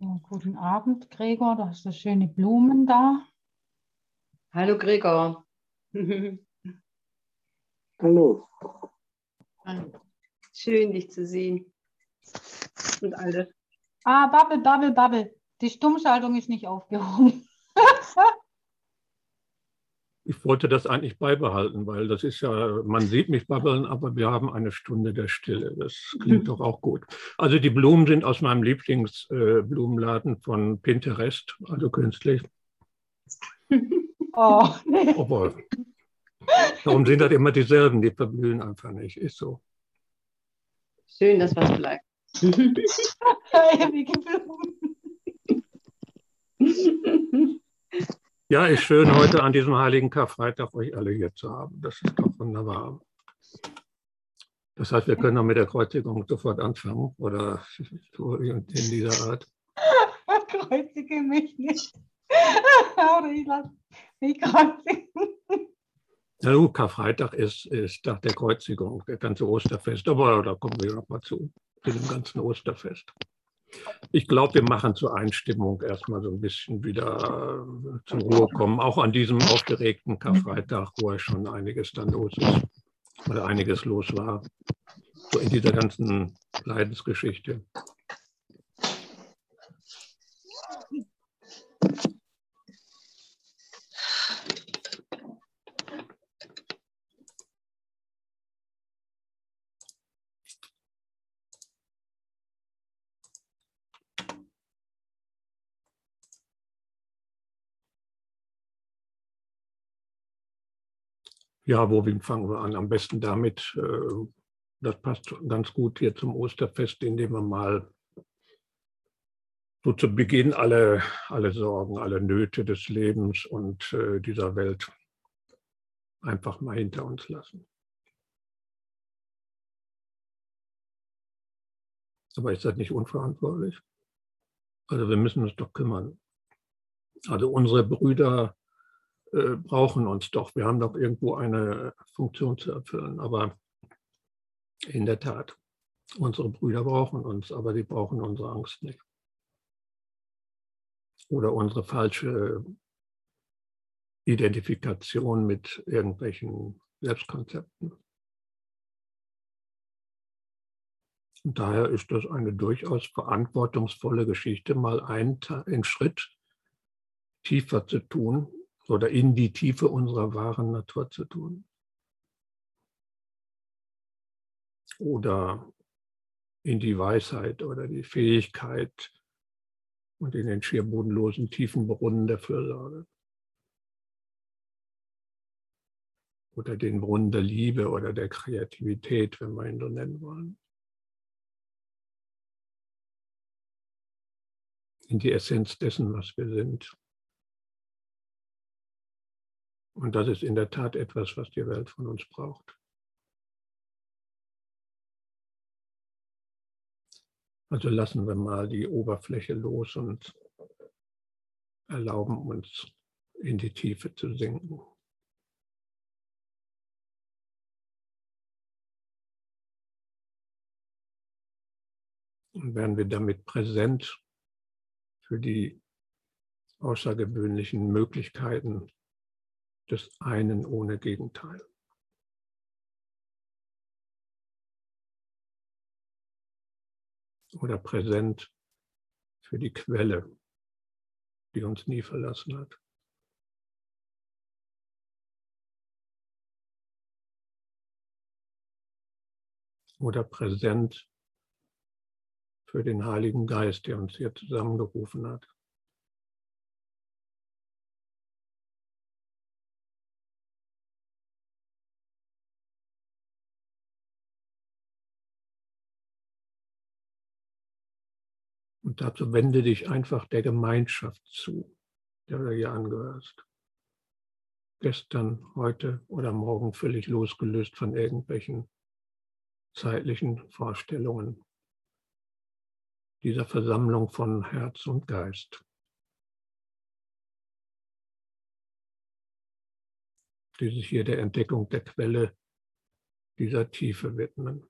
Ja, guten Abend, Gregor. Du hast so schöne Blumen da. Hallo Gregor. Hallo. Schön, dich zu sehen. Und alles. Ah, Babbel, Babbel, Babbel. Die Stummschaltung ist nicht aufgehoben. Ich wollte das eigentlich beibehalten, weil das ist ja, man sieht mich babbeln, aber wir haben eine Stunde der Stille. Das klingt doch auch gut. Also die Blumen sind aus meinem Lieblingsblumenladen äh, von Pinterest, also künstlich. Oh, nee. Aber darum sind das immer dieselben, die verblühen einfach nicht. Ist so. Schön, dass was bleibt. Ewige Blumen. Ja, ist schön, heute an diesem heiligen Karfreitag euch alle hier zu haben. Das ist doch wunderbar. Das heißt, wir können auch mit der Kreuzigung sofort anfangen oder in dieser Art. Kreuzige mich nicht. Oder ich lasse mich kreuzigen. Na gut, Karfreitag ist, ist Tag der Kreuzigung, der ganze Osterfest. Aber da kommen wir noch mal zu, zu dem ganzen Osterfest. Ich glaube, wir machen zur Einstimmung erstmal so ein bisschen wieder äh, zur Ruhe kommen, auch an diesem aufgeregten Karfreitag, wo ja schon einiges dann los ist oder einiges los war, so in dieser ganzen Leidensgeschichte. Ja, wo fangen wir an? Am besten damit, äh, das passt ganz gut hier zum Osterfest, indem wir mal so zu Beginn alle, alle Sorgen, alle Nöte des Lebens und äh, dieser Welt einfach mal hinter uns lassen. Aber ist das nicht unverantwortlich? Also wir müssen uns doch kümmern. Also unsere Brüder äh, brauchen uns doch. Wir haben doch irgendwo eine Funktion zu erfüllen. Aber in der Tat, unsere Brüder brauchen uns, aber sie brauchen unsere Angst nicht. Oder unsere falsche Identifikation mit irgendwelchen Selbstkonzepten. Und daher ist das eine durchaus verantwortungsvolle Geschichte, mal einen, einen Schritt tiefer zu tun oder in die Tiefe unserer wahren Natur zu tun. Oder in die Weisheit oder die Fähigkeit und in den schier bodenlosen tiefen Brunnen der Fürsorge. Oder den Brunnen der Liebe oder der Kreativität, wenn wir ihn so nennen wollen. In die Essenz dessen, was wir sind. Und das ist in der Tat etwas, was die Welt von uns braucht. Also lassen wir mal die Oberfläche los und erlauben uns in die Tiefe zu sinken. Und werden wir damit präsent für die außergewöhnlichen Möglichkeiten des einen ohne Gegenteil. Oder präsent für die Quelle, die uns nie verlassen hat. Oder präsent für den Heiligen Geist, der uns hier zusammengerufen hat. Dazu wende dich einfach der Gemeinschaft zu, der du hier angehörst. Gestern, heute oder morgen völlig losgelöst von irgendwelchen zeitlichen Vorstellungen dieser Versammlung von Herz und Geist. die sich hier der Entdeckung der Quelle dieser Tiefe widmen.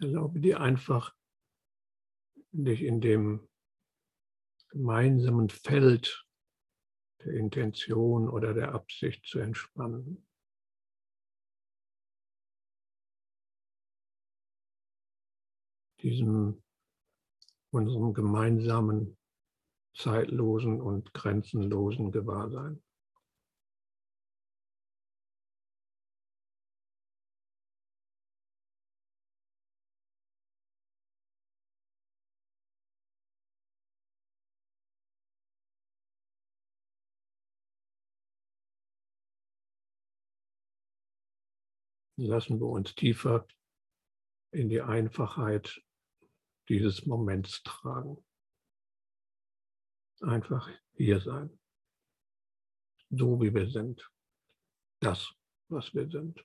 Erlaube dir einfach, dich in dem gemeinsamen Feld der Intention oder der Absicht zu entspannen. Diesem unserem gemeinsamen zeitlosen und grenzenlosen Gewahrsein. Lassen wir uns tiefer in die Einfachheit dieses Moments tragen. Einfach hier sein. So wie wir sind. Das, was wir sind.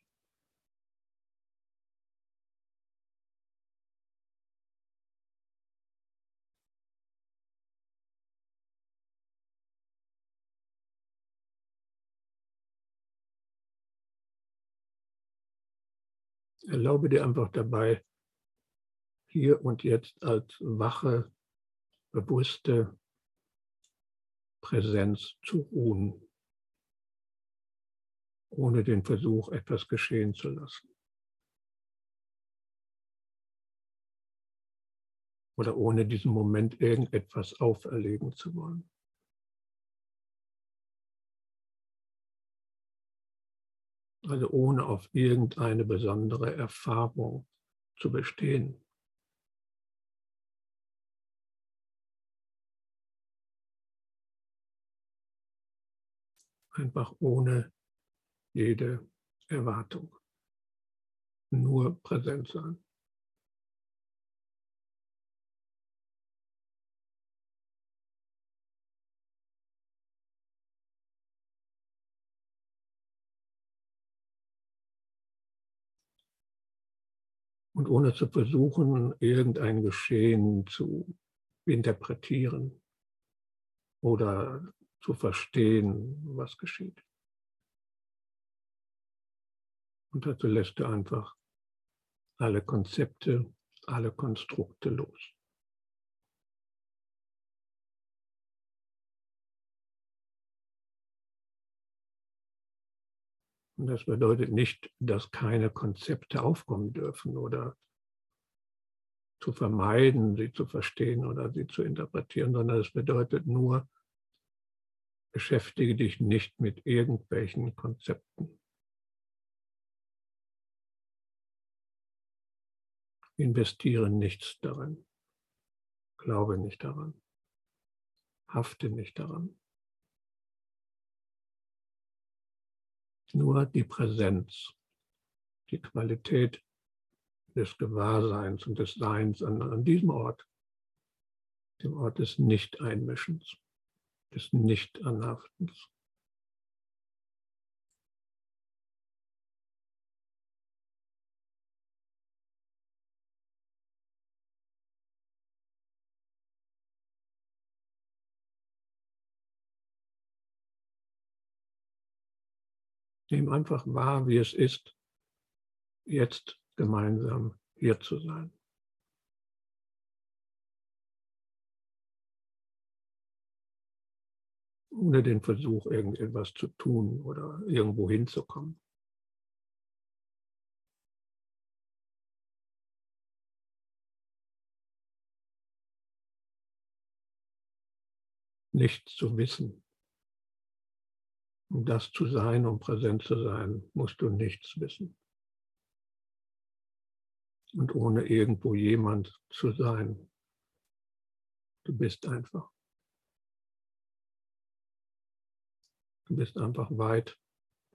Erlaube dir einfach dabei, hier und jetzt als wache, bewusste Präsenz zu ruhen, ohne den Versuch, etwas geschehen zu lassen. Oder ohne diesem Moment irgendetwas auferlegen zu wollen. Also ohne auf irgendeine besondere Erfahrung zu bestehen. Einfach ohne jede Erwartung. Nur präsent sein. Und ohne zu versuchen, irgendein Geschehen zu interpretieren oder zu verstehen, was geschieht. Und dazu lässt du einfach alle Konzepte, alle Konstrukte los. Und das bedeutet nicht, dass keine Konzepte aufkommen dürfen oder zu vermeiden, sie zu verstehen oder sie zu interpretieren, sondern es bedeutet nur, beschäftige dich nicht mit irgendwelchen Konzepten. Investiere nichts daran. Glaube nicht daran. Hafte nicht daran. Nur die Präsenz, die Qualität des Gewahrseins und des Seins an, an diesem Ort, dem Ort des Nicht-Einmischens, des Nicht-Anhaftens. Nimm einfach wahr, wie es ist, jetzt gemeinsam hier zu sein. Ohne den Versuch, irgendetwas zu tun oder irgendwo hinzukommen. Nichts zu wissen. Um das zu sein, um präsent zu sein, musst du nichts wissen. Und ohne irgendwo jemand zu sein. Du bist einfach. Du bist einfach weit,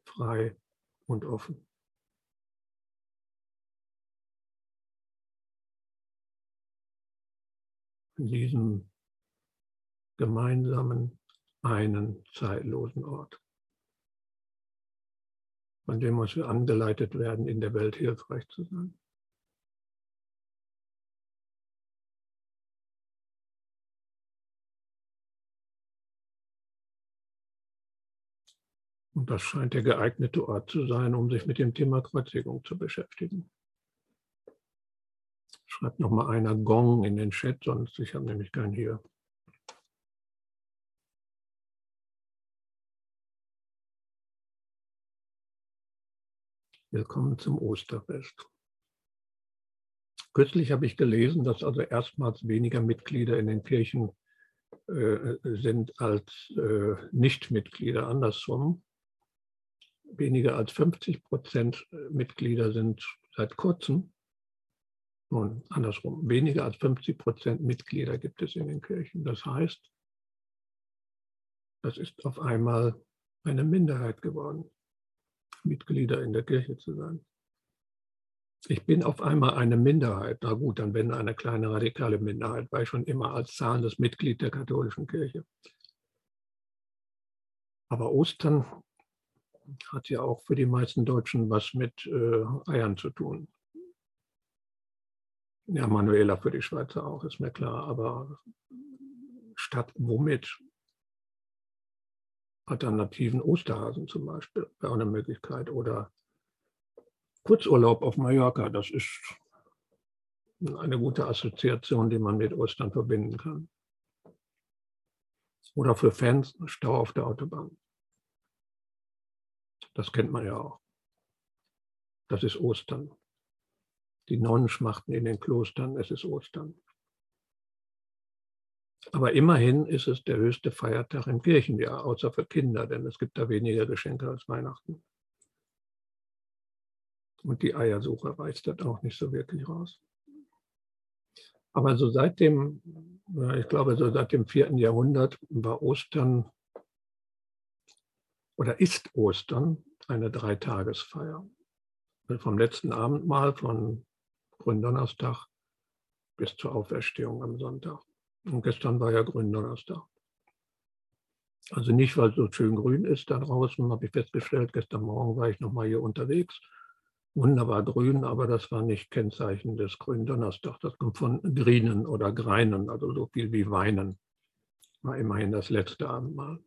frei und offen. In diesem gemeinsamen, einen zeitlosen Ort von dem was wir angeleitet werden, in der Welt hilfreich zu sein. Und das scheint der geeignete Ort zu sein, um sich mit dem Thema Kreuzigung zu beschäftigen. Schreibt noch mal einer Gong in den Chat, sonst ich habe nämlich keinen hier. Willkommen zum Osterfest. Kürzlich habe ich gelesen, dass also erstmals weniger Mitglieder in den Kirchen äh, sind als äh, Nichtmitglieder. Andersrum, weniger als 50 Prozent Mitglieder sind seit kurzem, nun andersrum, weniger als 50 Prozent Mitglieder gibt es in den Kirchen. Das heißt, das ist auf einmal eine Minderheit geworden, Mitglieder in der Kirche zu sein ich bin auf einmal eine Minderheit. Na gut, dann bin ich eine kleine radikale Minderheit, weil ich schon immer als zahlendes Mitglied der katholischen Kirche. Aber Ostern hat ja auch für die meisten Deutschen was mit äh, Eiern zu tun. Ja, Manuela für die Schweizer auch, ist mir klar. Aber statt womit? Alternativen Osterhasen zum Beispiel wäre eine Möglichkeit. Oder Kurzurlaub auf Mallorca, das ist eine gute Assoziation, die man mit Ostern verbinden kann. Oder für Fans Stau auf der Autobahn. Das kennt man ja auch. Das ist Ostern. Die Nonnen schmachten in den Klostern, es ist Ostern. Aber immerhin ist es der höchste Feiertag im Kirchenjahr, außer für Kinder, denn es gibt da weniger Geschenke als Weihnachten. Und die Eiersuche reißt das auch nicht so wirklich raus. Aber so seit dem, ich glaube, so seit dem vierten Jahrhundert war Ostern oder ist Ostern eine Dreitagesfeier. Vom letzten Abendmahl von Gründonnerstag bis zur Auferstehung am Sonntag. Und gestern war ja Gründonnerstag. Also nicht, weil es so schön grün ist da draußen, habe ich festgestellt. Gestern Morgen war ich nochmal hier unterwegs wunderbar grün, aber das war nicht Kennzeichen des grünen Donnerstag. Das kommt von Grinen oder Greinen, also so viel wie Weinen. War immerhin das letzte Abendmahl.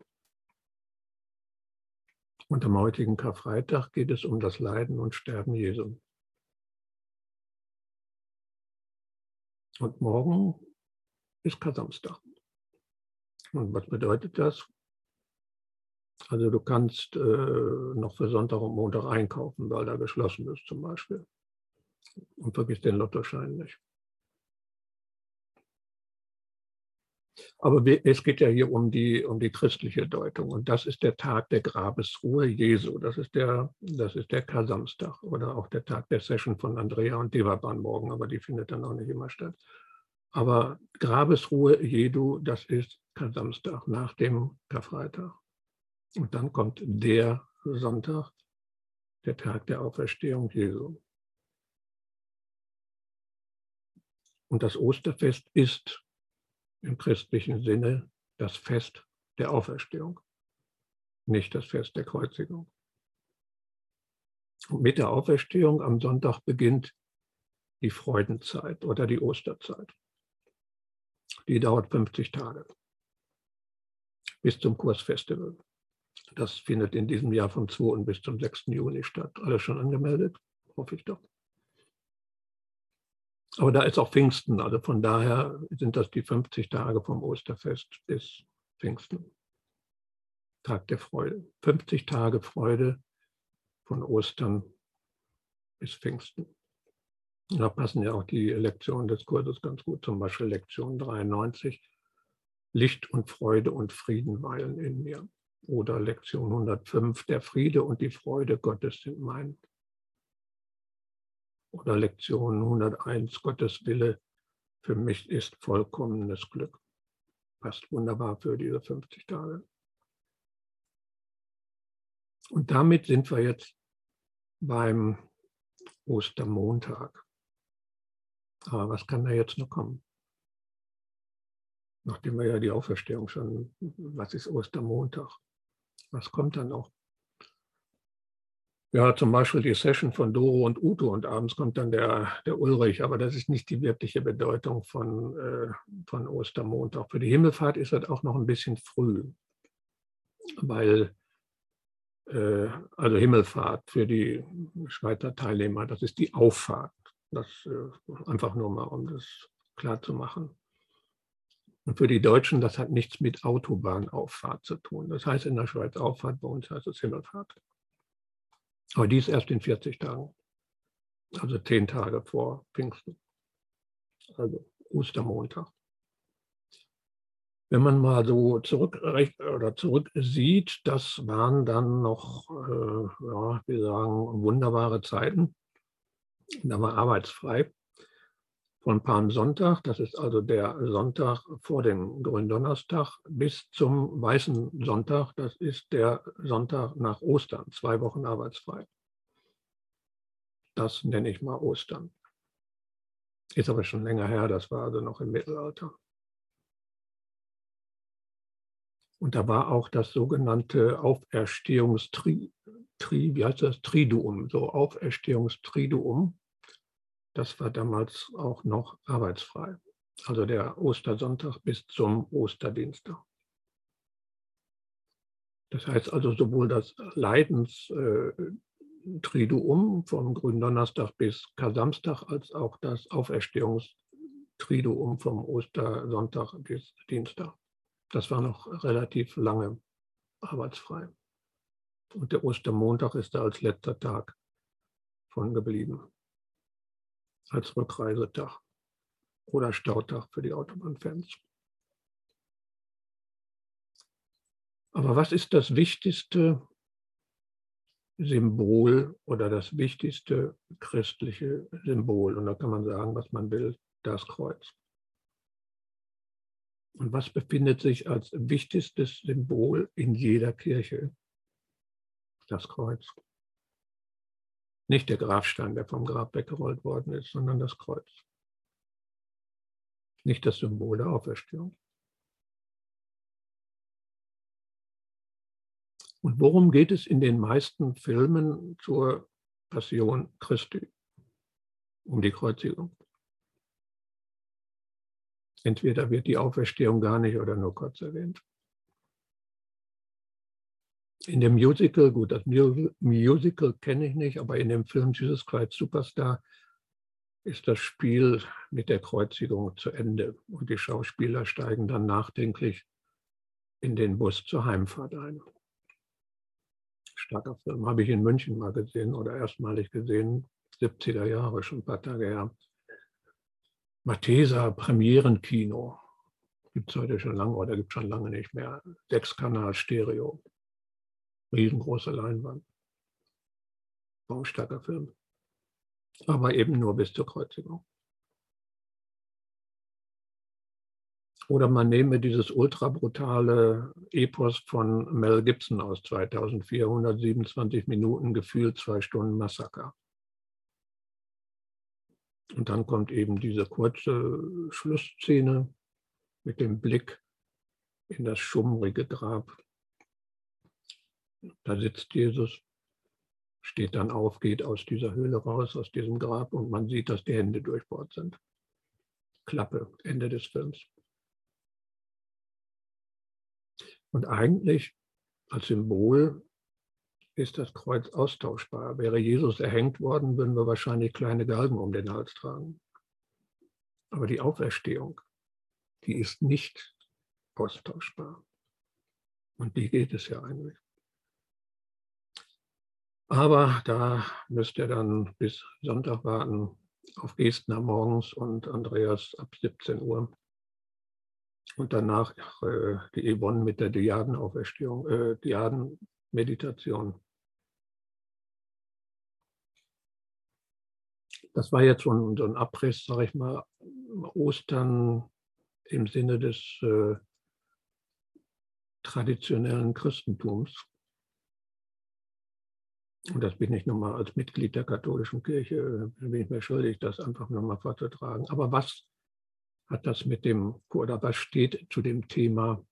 Und am heutigen Karfreitag geht es um das Leiden und Sterben Jesu. Und morgen ist Kasamstag. Und was bedeutet das? Also du kannst äh, noch für Sonntag und Montag einkaufen, weil da geschlossen ist zum Beispiel. Und vergiss den Lottoschein nicht. Aber es geht ja hier um die, um die christliche Deutung. Und das ist der Tag der Grabesruhe Jesu. Das ist der, das ist der Kasamstag oder auch der Tag der Session von Andrea und Devaban morgen, aber die findet dann auch nicht immer statt. Aber Grabesruhe Jesu, das ist Kasamstag nach dem Karfreitag. Und dann kommt der Sonntag, der Tag der Auferstehung Jesu. Und das Osterfest ist im christlichen Sinne das Fest der Auferstehung, nicht das Fest der Kreuzigung. Und mit der Auferstehung am Sonntag beginnt die Freudenzeit oder die Osterzeit. Die dauert 50 Tage bis zum Kursfestival. Das findet in diesem Jahr vom 2. bis zum 6. Juni statt. Alles schon angemeldet? Hoffe ich doch. Aber da ist auch Pfingsten. Also von daher sind das die 50 Tage vom Osterfest bis Pfingsten. Tag der Freude. 50 Tage Freude von Ostern bis Pfingsten. Da passen ja auch die Lektionen des Kurses ganz gut, zum Beispiel Lektion 93. Licht und Freude und Frieden weilen in mir. Oder Lektion 105, der Friede und die Freude Gottes sind mein. Oder Lektion 101, Gottes Wille für mich ist vollkommenes Glück. Passt wunderbar für diese 50 Tage. Und damit sind wir jetzt beim Ostermontag. Aber was kann da jetzt noch kommen? Nachdem wir ja die Auferstehung schon, was ist Ostermontag? Was kommt dann noch? Ja, zum Beispiel die Session von Doro und Uto und abends kommt dann der, der Ulrich, aber das ist nicht die wirkliche Bedeutung von, äh, von Ostermontag. Für die Himmelfahrt ist das auch noch ein bisschen früh, weil, äh, also Himmelfahrt für die Schweizer Teilnehmer, das ist die Auffahrt. Das äh, einfach nur mal, um das klar zu machen. Und für die Deutschen, das hat nichts mit Autobahnauffahrt zu tun. Das heißt in der Schweiz Auffahrt, bei uns heißt es Himmelfahrt. Aber die ist erst in 40 Tagen. Also zehn Tage vor Pfingsten. Also Ostermontag. Wenn man mal so zurück oder zurück sieht, das waren dann noch, äh, ja, wir sagen, wunderbare Zeiten. Da war arbeitsfrei von Palmsonntag, das ist also der Sonntag vor dem Gründonnerstag, bis zum Weißen Sonntag, das ist der Sonntag nach Ostern, zwei Wochen arbeitsfrei. Das nenne ich mal Ostern. Ist aber schon länger her, das war also noch im Mittelalter. Und da war auch das sogenannte Auferstehungstri, wie heißt das, Triduum, so Auferstehungstriduum das war damals auch noch arbeitsfrei. Also der Ostersonntag bis zum Osterdienstag. Das heißt also sowohl das Leidenstriduum äh, vom Gründonnerstag bis Kasamstag als auch das Auferstehungstriduum vom Ostersonntag bis Dienstag. Das war noch relativ lange arbeitsfrei. Und der Ostermontag ist da als letzter Tag von geblieben als Rückreisetag oder Stautag für die Autobahnfans. Aber was ist das wichtigste Symbol oder das wichtigste christliche Symbol? Und da kann man sagen, was man will, das Kreuz. Und was befindet sich als wichtigstes Symbol in jeder Kirche? Das Kreuz. Nicht der Grabstein, der vom Grab weggerollt worden ist, sondern das Kreuz. Nicht das Symbol der Auferstehung. Und worum geht es in den meisten Filmen zur Passion Christi? Um die Kreuzigung. Entweder wird die Auferstehung gar nicht oder nur kurz erwähnt in dem Musical, gut, das Musical kenne ich nicht, aber in dem Film Jesus Christ Superstar ist das Spiel mit der Kreuzigung zu Ende und die Schauspieler steigen dann nachdenklich in den Bus zur Heimfahrt ein. Starker Film, habe ich in München mal gesehen oder erstmalig gesehen, 70er Jahre, schon ein paar Tage her. Mathesa Premierenkino, gibt es heute schon lange oder gibt es schon lange nicht mehr. Sechskanal Stereo riesengroße Leinwand. Baustarker Film. Aber eben nur bis zur Kreuzigung. Oder man nehme dieses ultra brutale Epos von Mel Gibson aus 2427 Minuten, gefühlt zwei Stunden Massaker. Und dann kommt eben diese kurze Schlussszene mit dem Blick in das schummrige Grab da sitzt Jesus, steht dann auf, geht aus dieser Höhle raus, aus diesem Grab und man sieht, dass die Hände durchbohrt sind. Klappe, Ende des Films. Und eigentlich als Symbol ist das Kreuz austauschbar. Wäre Jesus erhängt worden, würden wir wahrscheinlich kleine Galgen um den Hals tragen. Aber die Auferstehung, die ist nicht austauschbar. Und die geht es ja eigentlich. Aber da müsst ihr dann bis Sonntag warten auf Gestner morgens und Andreas ab 17 Uhr. Und danach äh, die Yvonne mit der Diadenauferstehung, äh, Diadenmeditation. Das war jetzt so ein, so ein Abriss, sage ich mal, Ostern im Sinne des äh, traditionellen Christentums. Und das bin ich nun mal als Mitglied der katholischen Kirche, bin ich mir schuldig, das einfach nochmal vorzutragen. Aber was hat das mit dem, oder was steht zu dem Thema,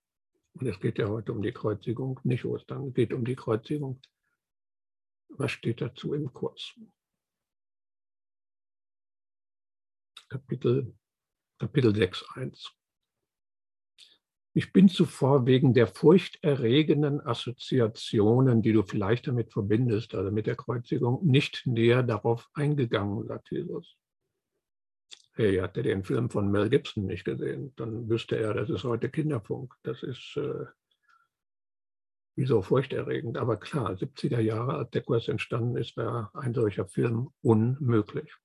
und es geht ja heute um die Kreuzigung, nicht Ostern, es geht um die Kreuzigung. Was steht dazu im Kurs? Kapitel, Kapitel 6.1. Ich bin zuvor wegen der furchterregenden Assoziationen, die du vielleicht damit verbindest, also mit der Kreuzigung, nicht näher darauf eingegangen, sagt Jesus. hey, hat er den Film von Mel Gibson nicht gesehen? Dann wüsste er, das ist heute Kinderfunk. Das ist äh, wieso furchterregend. Aber klar, 70er Jahre, als der Kurs entstanden ist, wäre ein solcher Film unmöglich.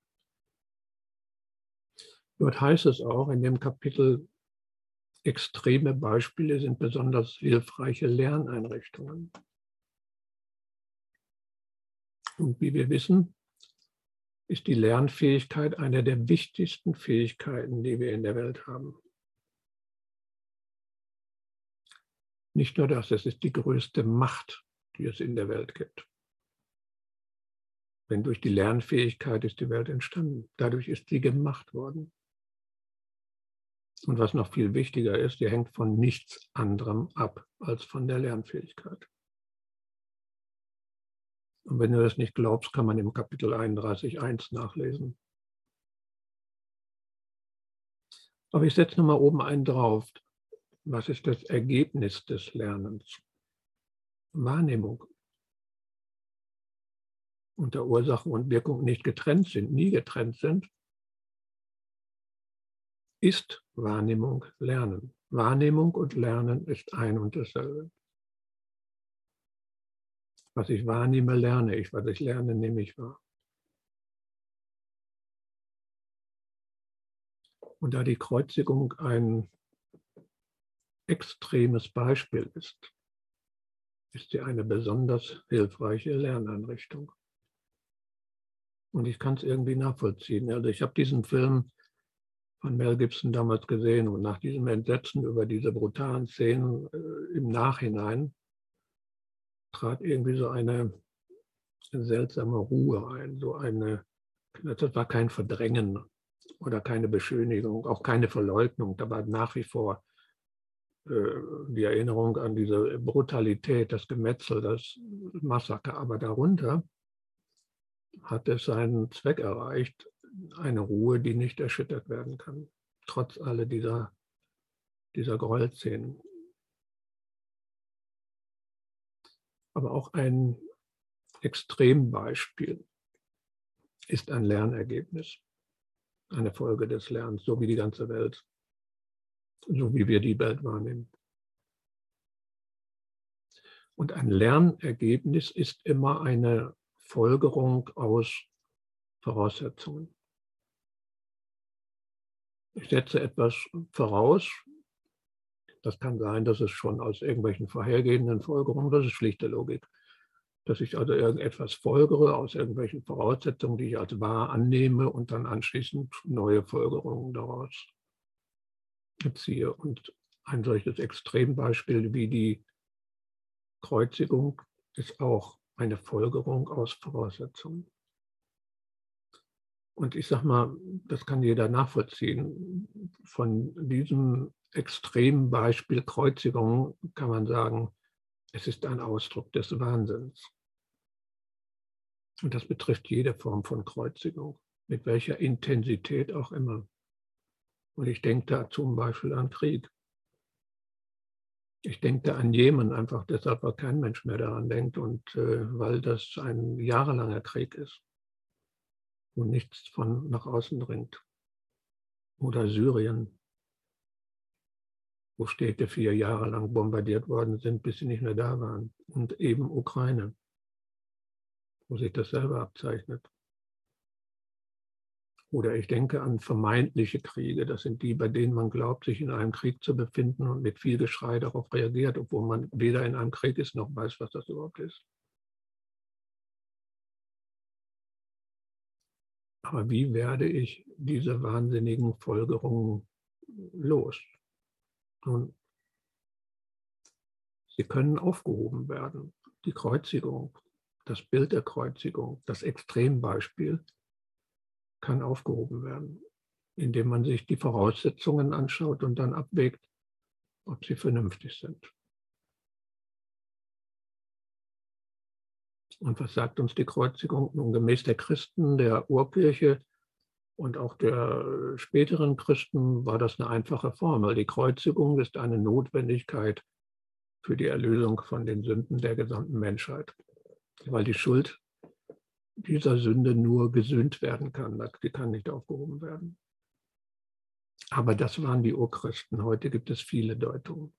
Dort heißt es auch in dem Kapitel, extreme Beispiele sind besonders hilfreiche Lerneinrichtungen. Und wie wir wissen, ist die Lernfähigkeit eine der wichtigsten Fähigkeiten, die wir in der Welt haben. Nicht nur das, es ist die größte Macht, die es in der Welt gibt. Denn durch die Lernfähigkeit ist die Welt entstanden. Dadurch ist sie gemacht worden. Und was noch viel wichtiger ist, die hängt von nichts anderem ab als von der Lernfähigkeit. Und wenn du das nicht glaubst, kann man im Kapitel 31.1 nachlesen. Aber ich setze nochmal oben einen drauf. Was ist das Ergebnis des Lernens? Wahrnehmung. Da Ursache und Wirkung nicht getrennt sind, nie getrennt sind, ist Wahrnehmung Lernen. Wahrnehmung und Lernen ist ein und dasselbe. Was ich wahrnehme, lerne ich. Was ich lerne, nehme ich wahr. Und da die Kreuzigung ein extremes Beispiel ist, ist sie eine besonders hilfreiche Lerneinrichtung. Und ich kann es irgendwie nachvollziehen. Also ich habe diesen Film von Mel Gibson damals gesehen und nach diesem Entsetzen über diese brutalen Szenen äh, im Nachhinein trat irgendwie so eine seltsame Ruhe ein, so eine, das war kein Verdrängen oder keine Beschönigung, auch keine Verleugnung, da war nach wie vor äh, die Erinnerung an diese Brutalität, das Gemetzel, das Massaker, aber darunter hat es seinen Zweck erreicht, eine Ruhe, die nicht erschüttert werden kann, trotz aller dieser, dieser Gräuelszenen. Aber auch ein Extrembeispiel ist ein Lernergebnis, eine Folge des Lernens, so wie die ganze Welt, so wie wir die Welt wahrnehmen. Und ein Lernergebnis ist immer eine Folgerung aus Voraussetzungen. Ich setze etwas voraus, das kann sein, dass es schon aus irgendwelchen vorhergehenden Folgerungen, das ist schlichte Logik. Dass ich also irgendetwas folgere aus irgendwelchen Voraussetzungen, die ich als wahr annehme und dann anschließend neue Folgerungen daraus ziehe. Und ein solches Extrembeispiel wie die Kreuzigung ist auch eine Folgerung aus Voraussetzungen. Und ich sage mal, das kann jeder nachvollziehen. Von diesem extremen Beispiel Kreuzigung kann man sagen, es ist ein Ausdruck des Wahnsinns. Und das betrifft jede Form von Kreuzigung, mit welcher Intensität auch immer. Und ich denke da zum Beispiel an Krieg. Ich denke da an Jemen einfach deshalb, weil kein Mensch mehr daran denkt und äh, weil das ein jahrelanger Krieg ist und nichts von nach außen dringt. Oder Syrien, wo Städte vier Jahre lang bombardiert worden sind, bis sie nicht mehr da waren. Und eben Ukraine, wo sich das selber abzeichnet. Oder ich denke an vermeintliche Kriege. Das sind die, bei denen man glaubt, sich in einem Krieg zu befinden und mit viel Geschrei darauf reagiert, obwohl man weder in einem Krieg ist noch weiß, was das überhaupt ist. Aber wie werde ich diese wahnsinnigen Folgerungen los? Nun, sie können aufgehoben werden. Die Kreuzigung, das Bild der Kreuzigung, das Extrembeispiel kann aufgehoben werden, indem man sich die Voraussetzungen anschaut und dann abwägt, ob sie vernünftig sind. Und was sagt uns die Kreuzigung? Nun, gemäß der Christen, der Urkirche und auch der späteren Christen war das eine einfache Formel. Die Kreuzigung ist eine Notwendigkeit für die Erlösung von den Sünden der gesamten Menschheit, weil die Schuld dieser Sünde nur gesühnt werden kann. Die kann nicht aufgehoben werden. Aber das waren die Urchristen. Heute gibt es viele Deutungen.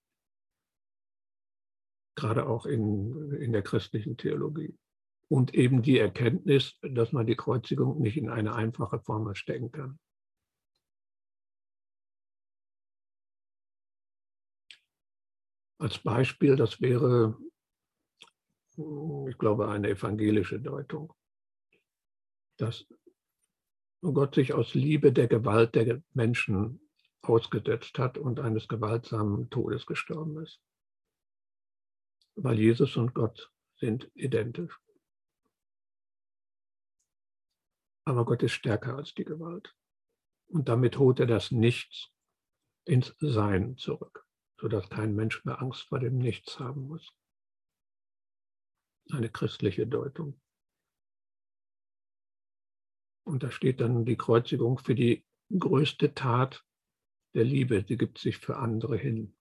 Gerade auch in, in der christlichen Theologie. Und eben die Erkenntnis, dass man die Kreuzigung nicht in eine einfache Formel stecken kann. Als Beispiel, das wäre, ich glaube, eine evangelische Deutung, dass Gott sich aus Liebe der Gewalt der Menschen ausgesetzt hat und eines gewaltsamen Todes gestorben ist. Weil Jesus und Gott sind identisch. Aber Gott ist stärker als die Gewalt. Und damit holt er das Nichts ins Sein zurück, sodass kein Mensch mehr Angst vor dem Nichts haben muss. Eine christliche Deutung. Und da steht dann die Kreuzigung für die größte Tat der Liebe. Sie gibt sich für andere hin.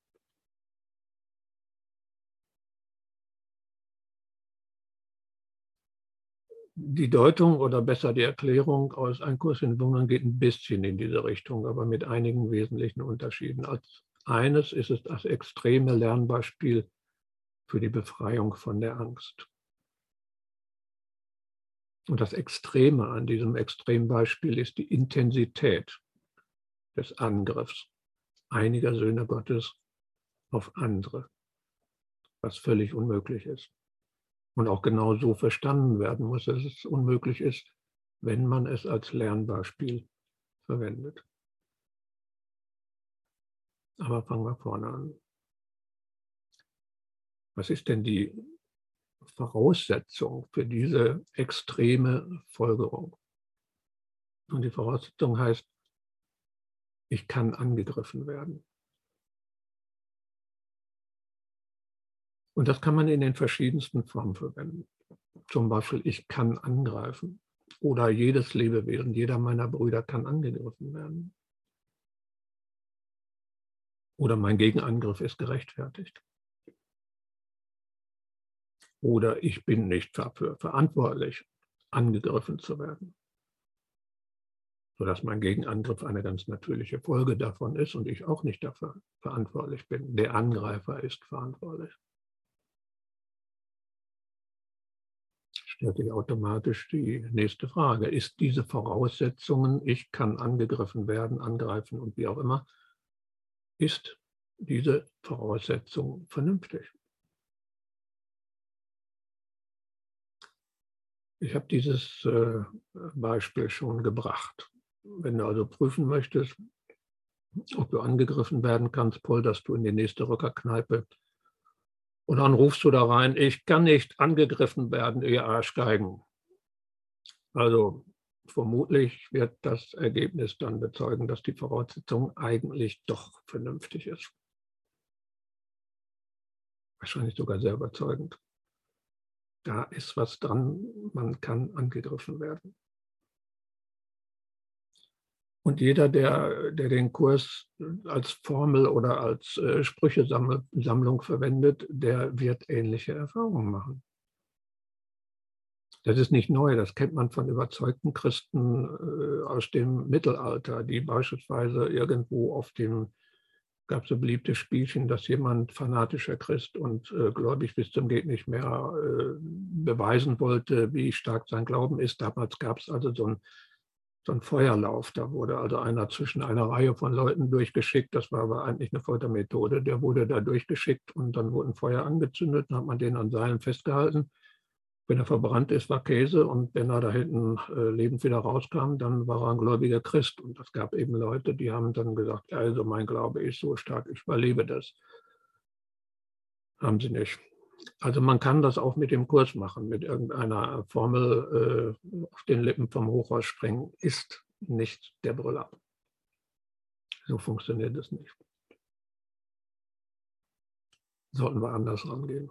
Die Deutung oder besser die Erklärung aus Ein Kurs in Wundern geht ein bisschen in diese Richtung, aber mit einigen wesentlichen Unterschieden. Als eines ist es das extreme Lernbeispiel für die Befreiung von der Angst. Und das Extreme an diesem Extrembeispiel ist die Intensität des Angriffs einiger Söhne Gottes auf andere, was völlig unmöglich ist. Und auch genau so verstanden werden muss, dass es unmöglich ist, wenn man es als Lernbeispiel verwendet. Aber fangen wir vorne an. Was ist denn die Voraussetzung für diese extreme Folgerung. Und die Voraussetzung heißt, ich kann angegriffen werden. Und das kann man in den verschiedensten Formen verwenden. Zum Beispiel, ich kann angreifen. Oder jedes Lebewesen, jeder meiner Brüder kann angegriffen werden. Oder mein Gegenangriff ist gerechtfertigt oder ich bin nicht dafür verantwortlich, angegriffen zu werden. Sodass mein Gegenangriff eine ganz natürliche Folge davon ist und ich auch nicht dafür verantwortlich bin. Der Angreifer ist verantwortlich. Stellt sich automatisch die nächste Frage. Ist diese Voraussetzungen, ich kann angegriffen werden, angreifen und wie auch immer, ist diese Voraussetzung vernünftig? Ich habe dieses äh, Beispiel schon gebracht. Wenn du also prüfen möchtest, ob du angegriffen werden kannst, polterst du in die nächste Rückerkneipe und dann rufst du da rein, ich kann nicht angegriffen werden, ihr Arschgeigen. Also vermutlich wird das Ergebnis dann bezeugen, dass die Voraussetzung eigentlich doch vernünftig ist. Wahrscheinlich sogar sehr überzeugend da ist was dran, man kann angegriffen werden. Und jeder, der, der den Kurs als Formel oder als äh, Sprüchesammlung verwendet, der wird ähnliche Erfahrungen machen. Das ist nicht neu, das kennt man von überzeugten Christen äh, aus dem Mittelalter, die beispielsweise irgendwo auf dem gab es so beliebte Spielchen, dass jemand fanatischer Christ und äh, gläubig bis zum geht nicht mehr äh, beweisen wollte, wie stark sein Glauben ist. Damals gab es also so ein so ein Feuerlauf. Da wurde also einer zwischen einer Reihe von Leuten durchgeschickt. Das war aber eigentlich eine Foltermethode. Der wurde da durchgeschickt und dann wurde ein Feuer angezündet. Dann hat man den an Seilen festgehalten. Wenn er verbrannt ist, war Käse und wenn er da hinten äh, lebend wieder rauskam, dann war er ein gläubiger Christ. Und es gab eben Leute, die haben dann gesagt, also mein Glaube ist so stark, ich überlebe das. Haben sie nicht. Also man kann das auch mit dem Kurs machen, mit irgendeiner Formel äh, auf den Lippen vom Hochhaus sprengen, ist nicht der Brüller. So funktioniert es nicht. Sollten wir anders rangehen.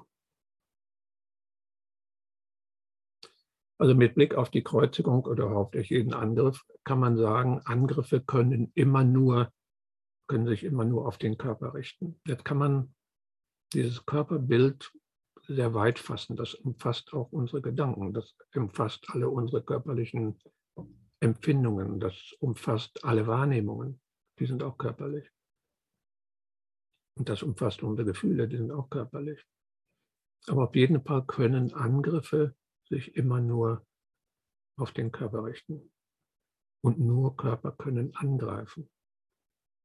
Also mit Blick auf die Kreuzigung oder auf jeden Angriff kann man sagen, Angriffe können immer nur, können sich immer nur auf den Körper richten. Jetzt kann man dieses Körperbild sehr weit fassen. Das umfasst auch unsere Gedanken, das umfasst alle unsere körperlichen Empfindungen, das umfasst alle Wahrnehmungen. die sind auch körperlich. Und das umfasst unsere Gefühle, die sind auch körperlich. Aber auf jeden Fall können Angriffe sich immer nur auf den Körper richten. Und nur Körper können angreifen.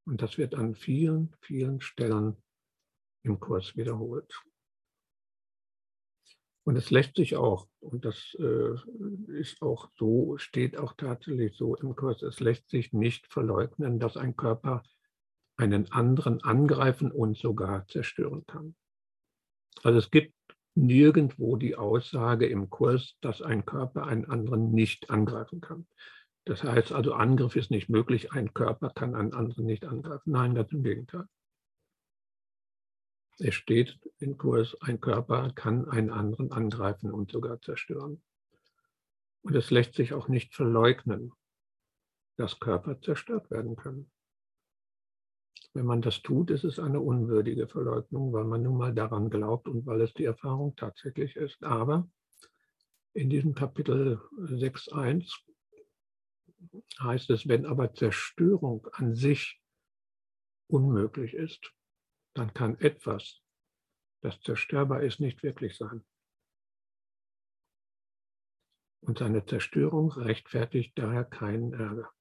Und das wird an vielen, vielen Stellen im Kurs wiederholt. Und es lässt sich auch, und das äh, ist auch so, steht auch tatsächlich so im Kurs, es lässt sich nicht verleugnen, dass ein Körper einen anderen angreifen und sogar zerstören kann. Also es gibt nirgendwo die Aussage im Kurs, dass ein Körper einen anderen nicht angreifen kann. Das heißt also, Angriff ist nicht möglich, ein Körper kann einen anderen nicht angreifen. Nein, ganz im Gegenteil. Es steht im Kurs, ein Körper kann einen anderen angreifen und sogar zerstören. Und es lässt sich auch nicht verleugnen, dass Körper zerstört werden können. Wenn man das tut, ist es eine unwürdige Verleugnung, weil man nun mal daran glaubt und weil es die Erfahrung tatsächlich ist. Aber in diesem Kapitel 6.1 heißt es, wenn aber Zerstörung an sich unmöglich ist, dann kann etwas, das zerstörbar ist, nicht wirklich sein. Und seine Zerstörung rechtfertigt daher keinen Ärger.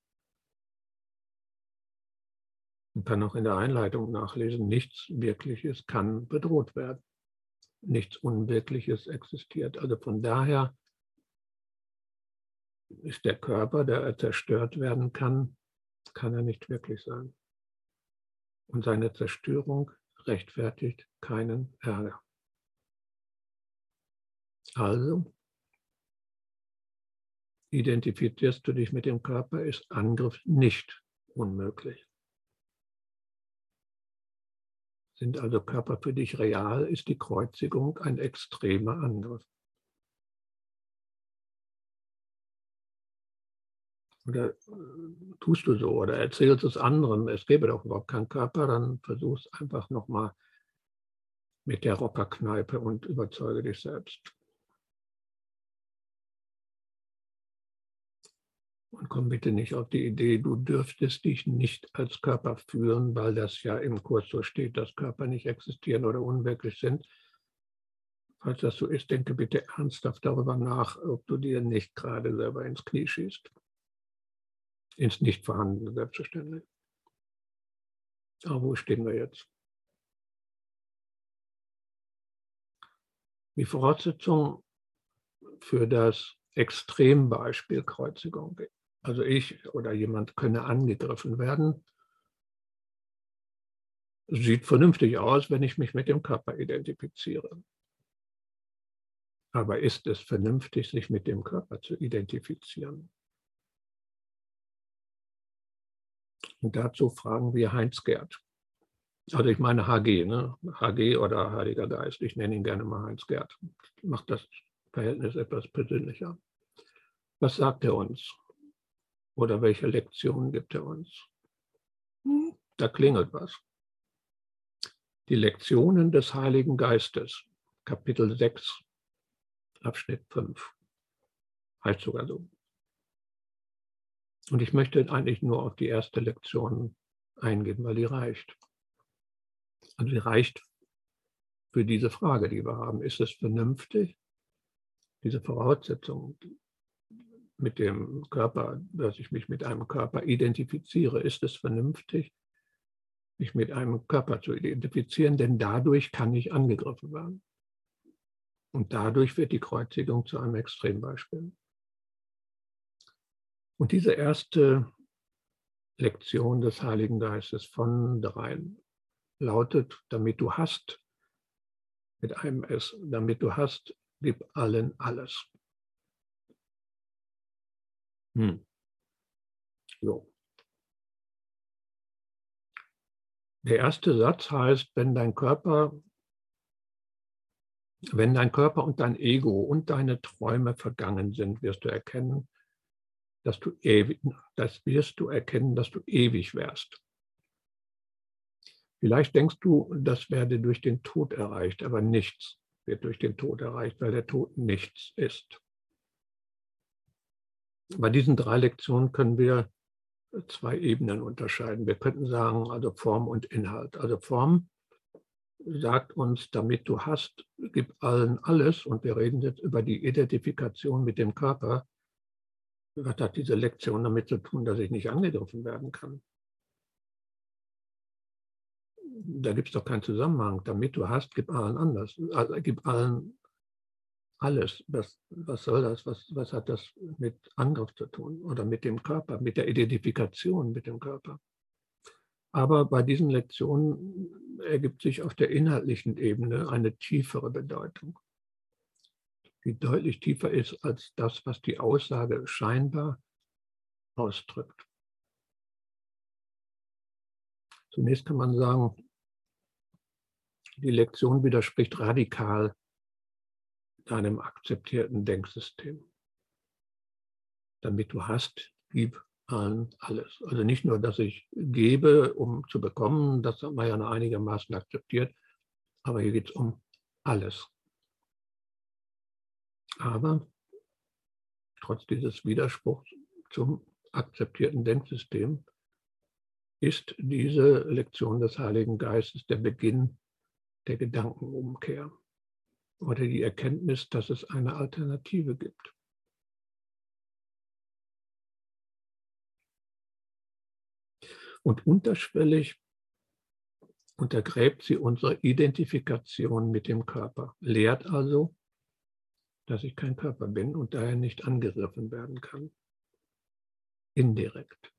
Man kann auch in der Einleitung nachlesen, nichts Wirkliches kann bedroht werden. Nichts Unwirkliches existiert. Also von daher ist der Körper, der zerstört werden kann, kann er nicht wirklich sein. Und seine Zerstörung rechtfertigt keinen Ärger. Also identifizierst du dich mit dem Körper, ist Angriff nicht unmöglich. Sind also Körper für dich real, ist die Kreuzigung ein extremer Angriff. Oder äh, tust du so oder erzählst es anderen, es gäbe doch überhaupt keinen Körper, dann versuchst einfach nochmal mit der Rockerkneipe und überzeuge dich selbst. Und komm bitte nicht auf die Idee, du dürftest dich nicht als Körper führen, weil das ja im Kurs so steht, dass Körper nicht existieren oder unwirklich sind. Falls das so ist, denke bitte ernsthaft darüber nach, ob du dir nicht gerade selber ins Knie schießt. Ins nicht vorhandene Selbstverständnis. Aber wo stehen wir jetzt? Die Voraussetzung für das Extrembeispiel Kreuzigung also ich oder jemand könne angegriffen werden, sieht vernünftig aus, wenn ich mich mit dem Körper identifiziere. Aber ist es vernünftig, sich mit dem Körper zu identifizieren? Und dazu fragen wir Heinz Gerd. Also ich meine HG, ne? HG oder Heiliger Geist. Ich nenne ihn gerne mal Heinz Gerd. Macht das Verhältnis etwas persönlicher. Was sagt er uns? Oder welche Lektionen gibt er uns? Hm, da klingelt was. Die Lektionen des Heiligen Geistes, Kapitel 6, Abschnitt 5. Heißt sogar so. Und ich möchte eigentlich nur auf die erste Lektion eingehen, weil die reicht. Also die reicht für diese Frage, die wir haben. Ist es vernünftig, diese Voraussetzung, mit dem Körper, dass ich mich mit einem Körper identifiziere. Ist es vernünftig, mich mit einem Körper zu identifizieren? Denn dadurch kann ich angegriffen werden. Und dadurch wird die Kreuzigung zu einem Extrembeispiel. Und diese erste Lektion des Heiligen Geistes von dreien lautet, damit du hast, mit einem S, damit du hast, gib allen alles. Hm. So. Der erste Satz heißt, wenn dein Körper, wenn dein Körper und dein Ego und deine Träume vergangen sind, wirst du erkennen, dass du ewig, das wirst du erkennen, dass du ewig wärst. Vielleicht denkst du, das werde durch den Tod erreicht, aber nichts wird durch den Tod erreicht, weil der Tod nichts ist. Bei diesen drei Lektionen können wir zwei Ebenen unterscheiden. Wir könnten sagen, also Form und Inhalt. Also Form sagt uns, damit du hast, gib allen alles. Und wir reden jetzt über die Identifikation mit dem Körper. Was hat diese Lektion damit zu tun, dass ich nicht angegriffen werden kann? Da gibt es doch keinen Zusammenhang. Damit du hast, gib allen anders. Also gib allen alles. Was, was soll das? Was, was hat das mit Angriff zu tun? Oder mit dem Körper, mit der Identifikation mit dem Körper? Aber bei diesen Lektionen ergibt sich auf der inhaltlichen Ebene eine tiefere Bedeutung, die deutlich tiefer ist als das, was die Aussage scheinbar ausdrückt. Zunächst kann man sagen, die Lektion widerspricht radikal deinem akzeptierten Denksystem. Damit du hast, gib allen alles. Also nicht nur, dass ich gebe, um zu bekommen, das hat man ja einigermaßen akzeptiert, aber hier geht es um alles. Aber trotz dieses Widerspruchs zum akzeptierten Denksystem ist diese Lektion des Heiligen Geistes der Beginn der Gedankenumkehr oder die Erkenntnis, dass es eine Alternative gibt. Und unterschwellig untergräbt sie unsere Identifikation mit dem Körper, lehrt also, dass ich kein Körper bin und daher nicht angegriffen werden kann. Indirekt.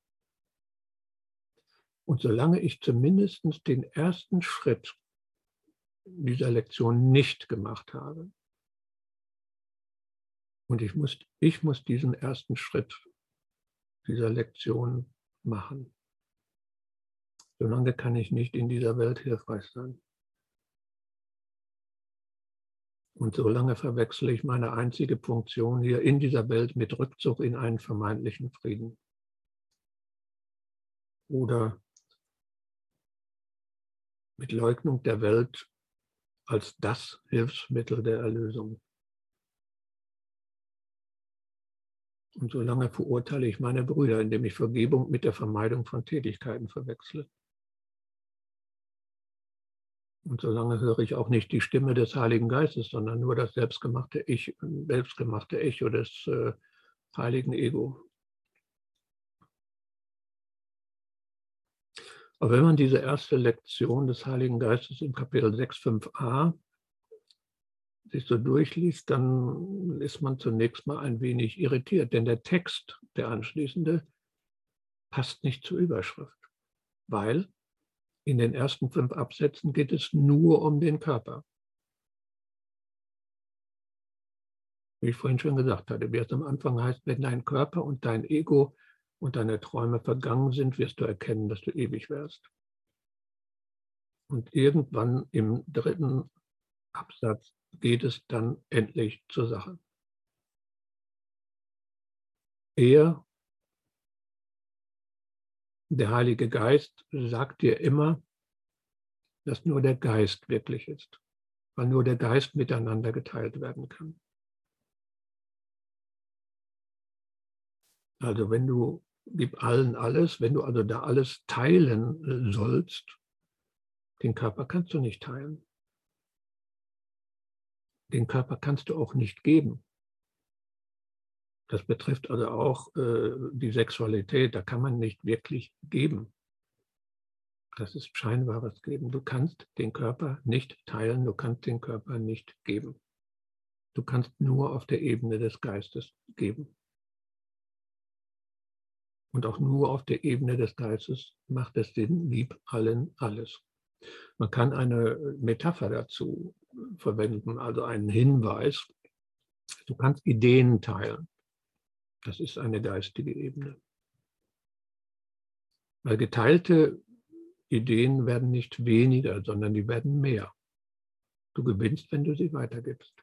Und solange ich zumindest den ersten Schritt dieser Lektion nicht gemacht habe, und ich muss, ich muss diesen ersten Schritt dieser Lektion machen, solange kann ich nicht in dieser Welt hilfreich sein. Und solange verwechsle ich meine einzige Funktion hier in dieser Welt mit Rückzug in einen vermeintlichen Frieden. Oder mit Leugnung der Welt als das Hilfsmittel der Erlösung. Und solange verurteile ich meine Brüder, indem ich Vergebung mit der Vermeidung von Tätigkeiten verwechsle. Und solange höre ich auch nicht die Stimme des Heiligen Geistes, sondern nur das selbstgemachte Ich, selbstgemachte Echo des äh, heiligen Ego. Aber wenn man diese erste Lektion des Heiligen Geistes im Kapitel 6.5a sich so durchliest, dann ist man zunächst mal ein wenig irritiert, denn der Text, der anschließende, passt nicht zur Überschrift, weil in den ersten fünf Absätzen geht es nur um den Körper. Wie ich vorhin schon gesagt hatte, wie es am Anfang heißt, wenn dein Körper und dein Ego und deine Träume vergangen sind, wirst du erkennen, dass du ewig wärst. Und irgendwann im dritten Absatz geht es dann endlich zur Sache. Er der Heilige Geist sagt dir immer, dass nur der Geist wirklich ist, weil nur der Geist miteinander geteilt werden kann. Also wenn du, gib allen alles, wenn du also da alles teilen sollst, den Körper kannst du nicht teilen. Den Körper kannst du auch nicht geben. Das betrifft also auch äh, die Sexualität. Da kann man nicht wirklich geben. Das ist scheinbares Geben. Du kannst den Körper nicht teilen, du kannst den Körper nicht geben. Du kannst nur auf der Ebene des Geistes geben. Und auch nur auf der Ebene des Geistes macht es Sinn, lieb allen alles. Man kann eine Metapher dazu verwenden, also einen Hinweis. Du kannst Ideen teilen. Das ist eine geistige Ebene. Weil geteilte Ideen werden nicht weniger, sondern die werden mehr. Du gewinnst, wenn du sie weitergibst.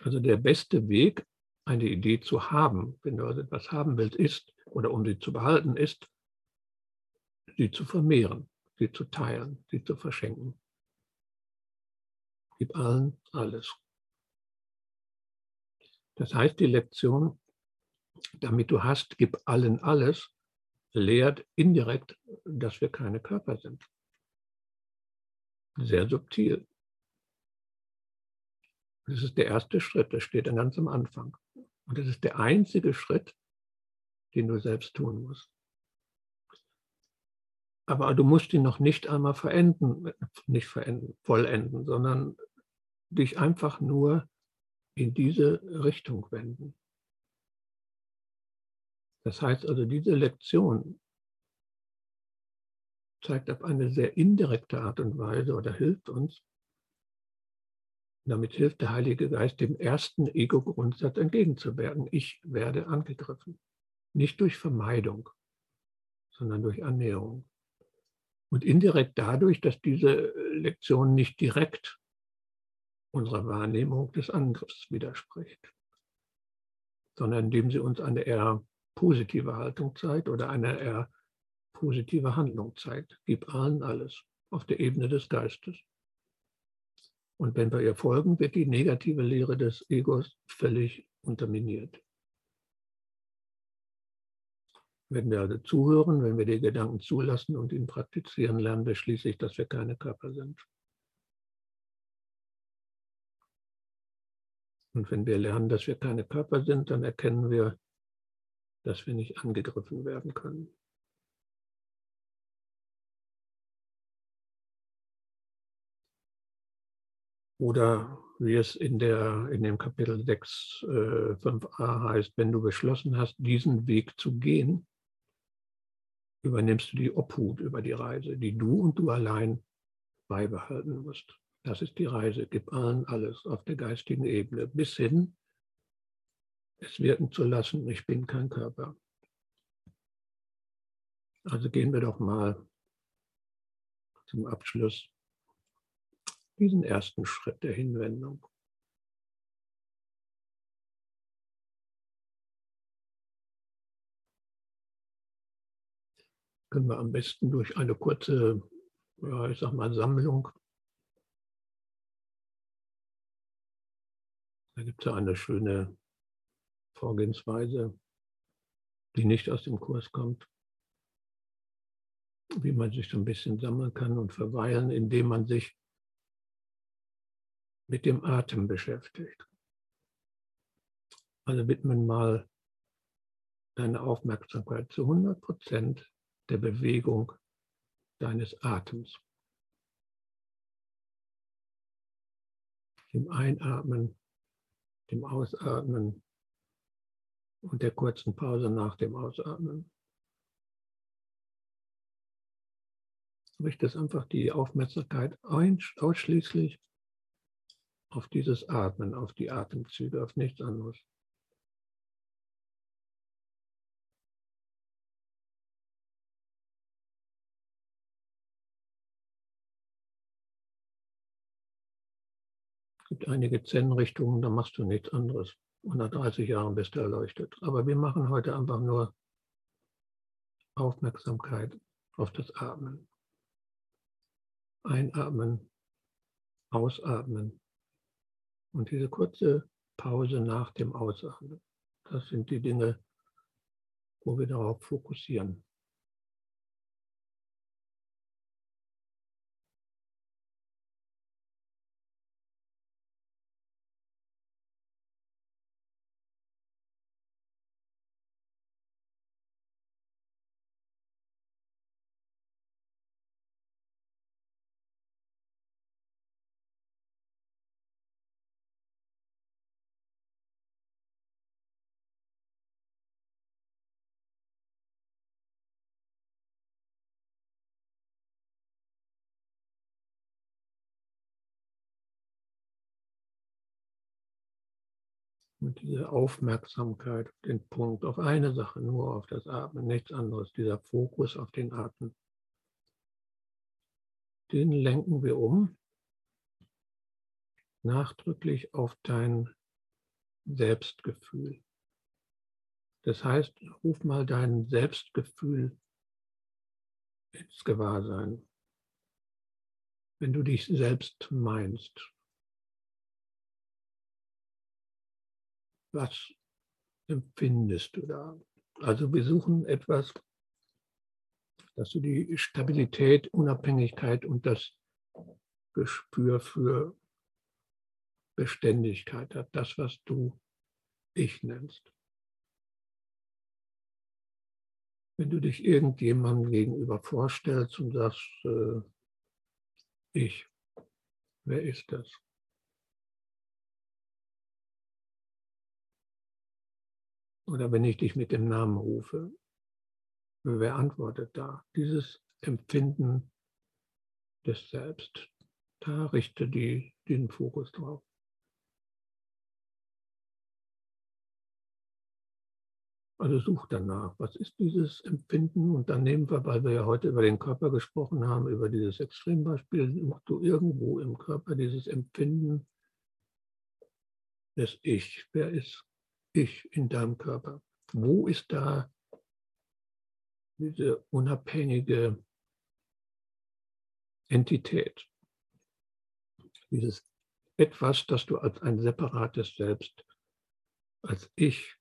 Also der beste Weg, eine Idee zu haben, wenn du also etwas haben willst, ist, oder um sie zu behalten, ist, sie zu vermehren, sie zu teilen, sie zu verschenken. Gib allen alles. Das heißt, die Lektion damit du hast, gib allen alles, lehrt indirekt, dass wir keine Körper sind. Sehr subtil. Das ist der erste Schritt, das steht dann ganz am Anfang. Und das ist der einzige Schritt, den du selbst tun musst. Aber du musst ihn noch nicht einmal verenden, nicht verenden, vollenden, sondern dich einfach nur in diese Richtung wenden. Das heißt also, diese Lektion zeigt auf eine sehr indirekte Art und Weise oder hilft uns, damit hilft der Heilige Geist dem ersten Ego-Grundsatz entgegenzuwirken. Ich werde angegriffen. Nicht durch Vermeidung, sondern durch Annäherung. Und indirekt dadurch, dass diese Lektion nicht direkt unserer Wahrnehmung des Angriffs widerspricht, sondern indem sie uns eine eher positive Haltung zeigt oder eine eher positive Handlung zeigt. Gib allen alles auf der Ebene des Geistes. Und wenn wir ihr folgen, wird die negative Lehre des Egos völlig unterminiert. Wenn wir also zuhören, wenn wir die Gedanken zulassen und ihn praktizieren, lernen wir schließlich, dass wir keine Körper sind. Und wenn wir lernen, dass wir keine Körper sind, dann erkennen wir, dass wir nicht angegriffen werden können. Oder wie es in, der, in dem Kapitel 6, äh, 5a heißt, wenn du beschlossen hast, diesen Weg zu gehen, übernimmst du die Obhut über die Reise, die du und du allein beibehalten musst. Das ist die Reise. Gib alles auf der geistigen Ebene, bis hin, es wirken zu lassen, ich bin kein Körper. Also gehen wir doch mal zum Abschluss diesen ersten Schritt der Hinwendung. Können wir am besten durch eine kurze, ja, ich sag mal, Sammlung. Da gibt es eine schöne Vorgehensweise, die nicht aus dem Kurs kommt, wie man sich so ein bisschen sammeln kann und verweilen, indem man sich mit dem Atem beschäftigt. Also widmen mal deine Aufmerksamkeit zu 100 Prozent der Bewegung deines Atems. Dem Einatmen, dem Ausatmen und der kurzen Pause nach dem Ausatmen. Richtest einfach die Aufmerksamkeit ausschließlich auf dieses Atmen, auf die Atemzüge, auf nichts anderes. Es gibt einige Zen-Richtungen, da machst du nichts anderes. Unter 30 Jahren bist du erleuchtet. Aber wir machen heute einfach nur Aufmerksamkeit auf das Atmen. Einatmen, ausatmen, und diese kurze Pause nach dem Ausatmen, das sind die Dinge, wo wir darauf fokussieren. Mit dieser Aufmerksamkeit auf den Punkt, auf eine Sache, nur auf das Atmen, nichts anderes, dieser Fokus auf den Atmen. Den lenken wir um, nachdrücklich auf dein Selbstgefühl. Das heißt, ruf mal dein Selbstgefühl ins Gewahrsein. Wenn du dich selbst meinst, was empfindest du da? Also wir suchen etwas, dass du die Stabilität, Unabhängigkeit und das Gespür für Beständigkeit hat, das, was du ich nennst. Wenn du dich irgendjemandem gegenüber vorstellst und sagst, äh, ich, wer ist das? Oder wenn ich dich mit dem Namen rufe, wer antwortet da? Dieses Empfinden des Selbst, da richte die, den Fokus drauf. Also such danach, was ist dieses Empfinden? Und dann nehmen wir, weil wir ja heute über den Körper gesprochen haben, über dieses Extrembeispiel, such du irgendwo im Körper dieses Empfinden des Ich. Wer ist Ich in deinem Körper? Wo ist da diese unabhängige Entität? Dieses etwas, das du als ein separates Selbst, als Ich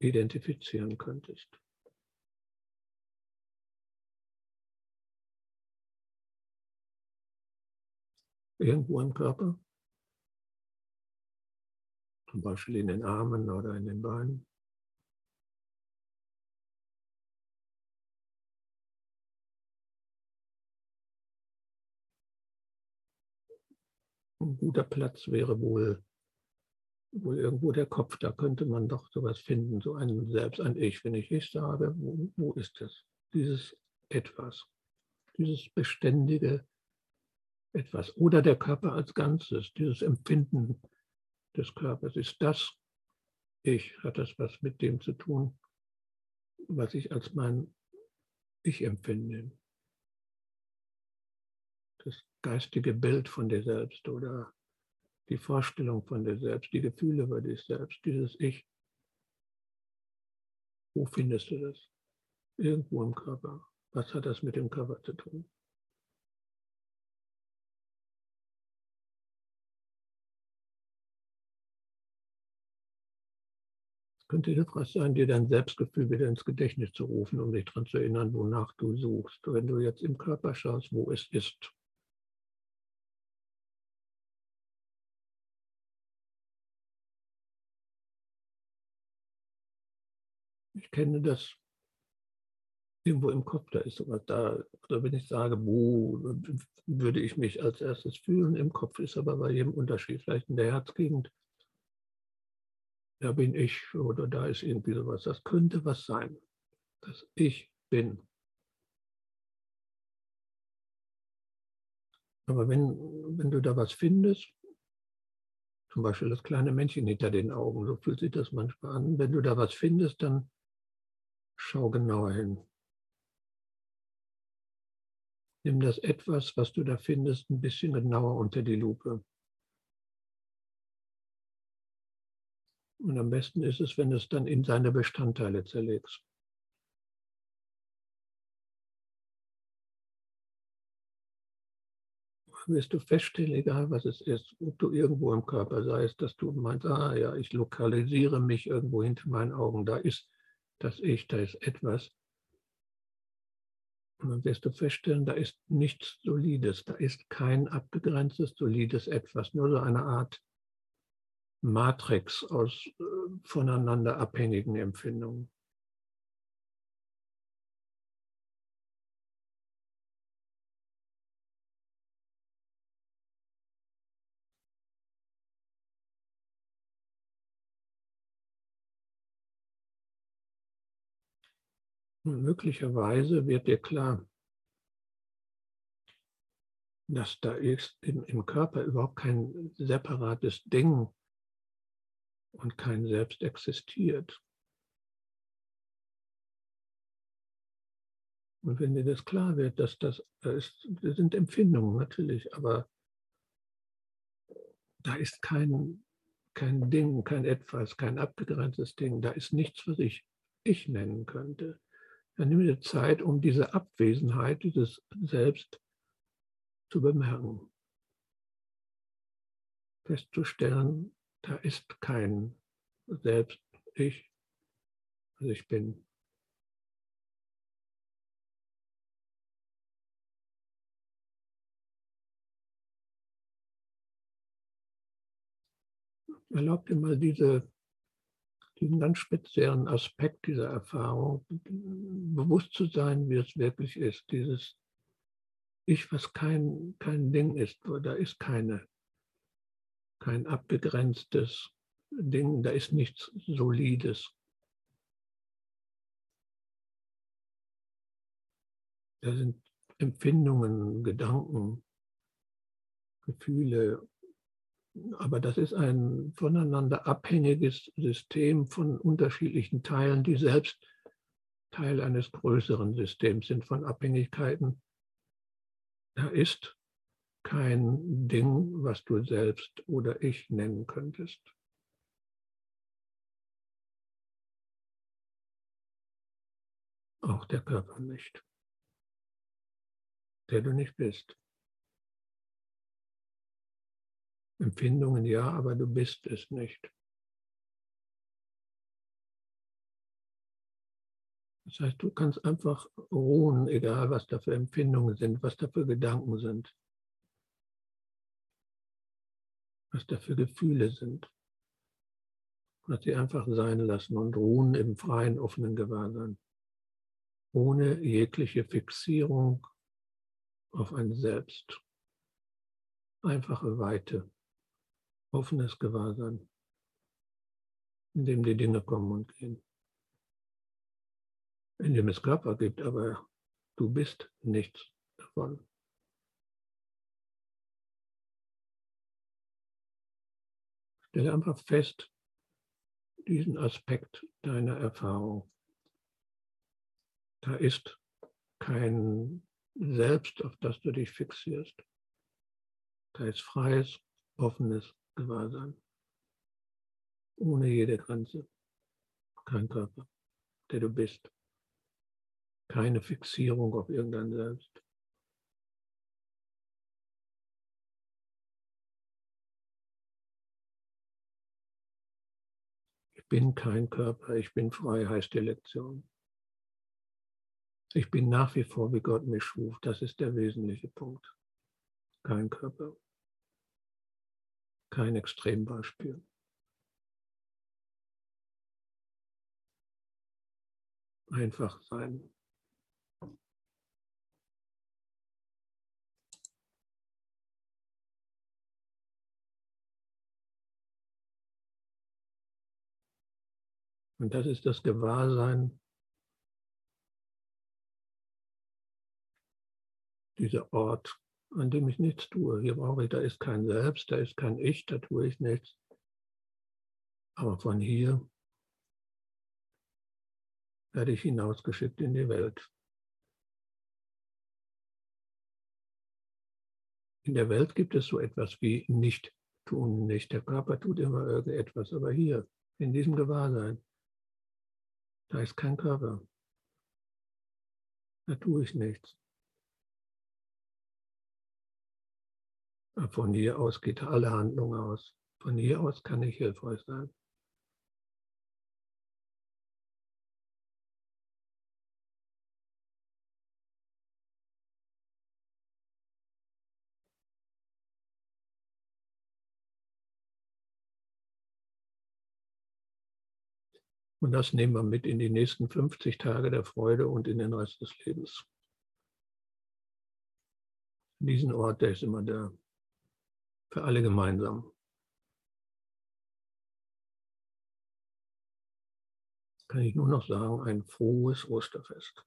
identifizieren könntest. Irgendwo im Körper, zum Beispiel in den Armen oder in den Beinen. Ein guter Platz wäre wohl wohl irgendwo der Kopf, da könnte man doch sowas finden, so ein Selbst, ein Ich. Wenn ich Ich sage, wo, wo ist es? Dieses Etwas, dieses beständige Etwas. Oder der Körper als Ganzes, dieses Empfinden des Körpers. Ist das Ich? Hat das was mit dem zu tun, was ich als mein Ich empfinde? Das geistige Bild von dir selbst oder die Vorstellung von dir selbst, die Gefühle über dich selbst, dieses Ich. Wo findest du das? Irgendwo im Körper. Was hat das mit dem Körper zu tun? Könnte hilfreich sein, dir dein Selbstgefühl wieder ins Gedächtnis zu rufen, um dich daran zu erinnern, wonach du suchst. Wenn du jetzt im Körper schaust, wo es ist, ich kenne das irgendwo im Kopf, da ist sowas da. Oder wenn ich sage, wo würde ich mich als erstes fühlen, im Kopf ist aber bei jedem Unterschied. Vielleicht in der Herzgegend, da bin ich oder da ist irgendwie sowas. Das könnte was sein, dass ich bin. Aber wenn, wenn du da was findest, zum Beispiel das kleine Männchen hinter den Augen, so fühlt sich das manchmal an, wenn du da was findest, dann Schau genauer hin. Nimm das etwas, was du da findest, ein bisschen genauer unter die Lupe. Und am besten ist es, wenn du es dann in seine Bestandteile zerlegst. wirst du feststellen, egal was es ist, ob du irgendwo im Körper sei es, dass du meinst, ah ja, ich lokalisiere mich irgendwo hinter meinen Augen, da ist das Ich, da ist etwas. Und dann wirst du feststellen, da ist nichts Solides, da ist kein abgegrenztes, solides Etwas, nur so eine Art Matrix aus äh, voneinander abhängigen Empfindungen. möglicherweise wird dir klar, dass da ist im, im Körper überhaupt kein separates Ding und kein Selbst existiert. Und wenn dir das klar wird, dass das, ist, das sind Empfindungen natürlich, aber da ist kein, kein Ding, kein Etwas, kein abgegrenztes Ding, da ist nichts, was ich ich nennen könnte dann nimm dir Zeit, um diese Abwesenheit, dieses Selbst zu bemerken. Festzustellen, da ist kein selbst ich, also ich bin. Erlaubt mal diese, diesen ganz speziellen Aspekt dieser Erfahrung, bewusst zu sein, wie es wirklich ist. Dieses Ich, was kein, kein Ding ist, da ist keine, kein abgegrenztes Ding, da ist nichts Solides. Da sind Empfindungen, Gedanken, Gefühle, aber das ist ein voneinander abhängiges System von unterschiedlichen Teilen, die selbst Teil eines größeren Systems sind von Abhängigkeiten. Da ist kein Ding, was du selbst oder ich nennen könntest. Auch der Körper nicht, der du nicht bist. Empfindungen ja, aber du bist es nicht. Das heißt, du kannst einfach ruhen, egal was da für Empfindungen sind, was da für Gedanken sind, was da für Gefühle sind. Und sie einfach sein lassen und ruhen im freien, offenen Gewahrsein, ohne jegliche Fixierung auf ein Selbst. Einfache Weite offenes Gewahrsein, in dem die Dinge kommen und gehen, in dem es Körper gibt, aber du bist nichts davon. Stelle einfach fest, diesen Aspekt deiner Erfahrung. Da ist kein Selbst, auf das du dich fixierst. Da ist freies, offenes Gewahrsein. Ohne jede Grenze. Kein Körper, der du bist. Keine Fixierung auf irgendein Selbst. Bin kein Körper, ich bin frei, heißt die Lektion. Ich bin nach wie vor, wie Gott mich schuf. Das ist der wesentliche Punkt. Kein Körper kein Extrembeispiel. Einfach sein. Und das ist das Gewahrsein dieser Ort an dem ich nichts tue. Hier brauche ich, da ist kein Selbst, da ist kein Ich, da tue ich nichts. Aber von hier werde ich hinausgeschickt in die Welt. In der Welt gibt es so etwas wie nicht tun, nicht. Der Körper tut immer irgendetwas, aber hier, in diesem Gewahrsein, da ist kein Körper. Da tue ich nichts. Von hier aus geht alle Handlung aus. Von hier aus kann ich hilfreich sein. Und das nehmen wir mit in die nächsten 50 Tage der Freude und in den Rest des Lebens. Diesen Ort, der ist immer der für alle gemeinsam. Kann ich nur noch sagen, ein frohes Osterfest.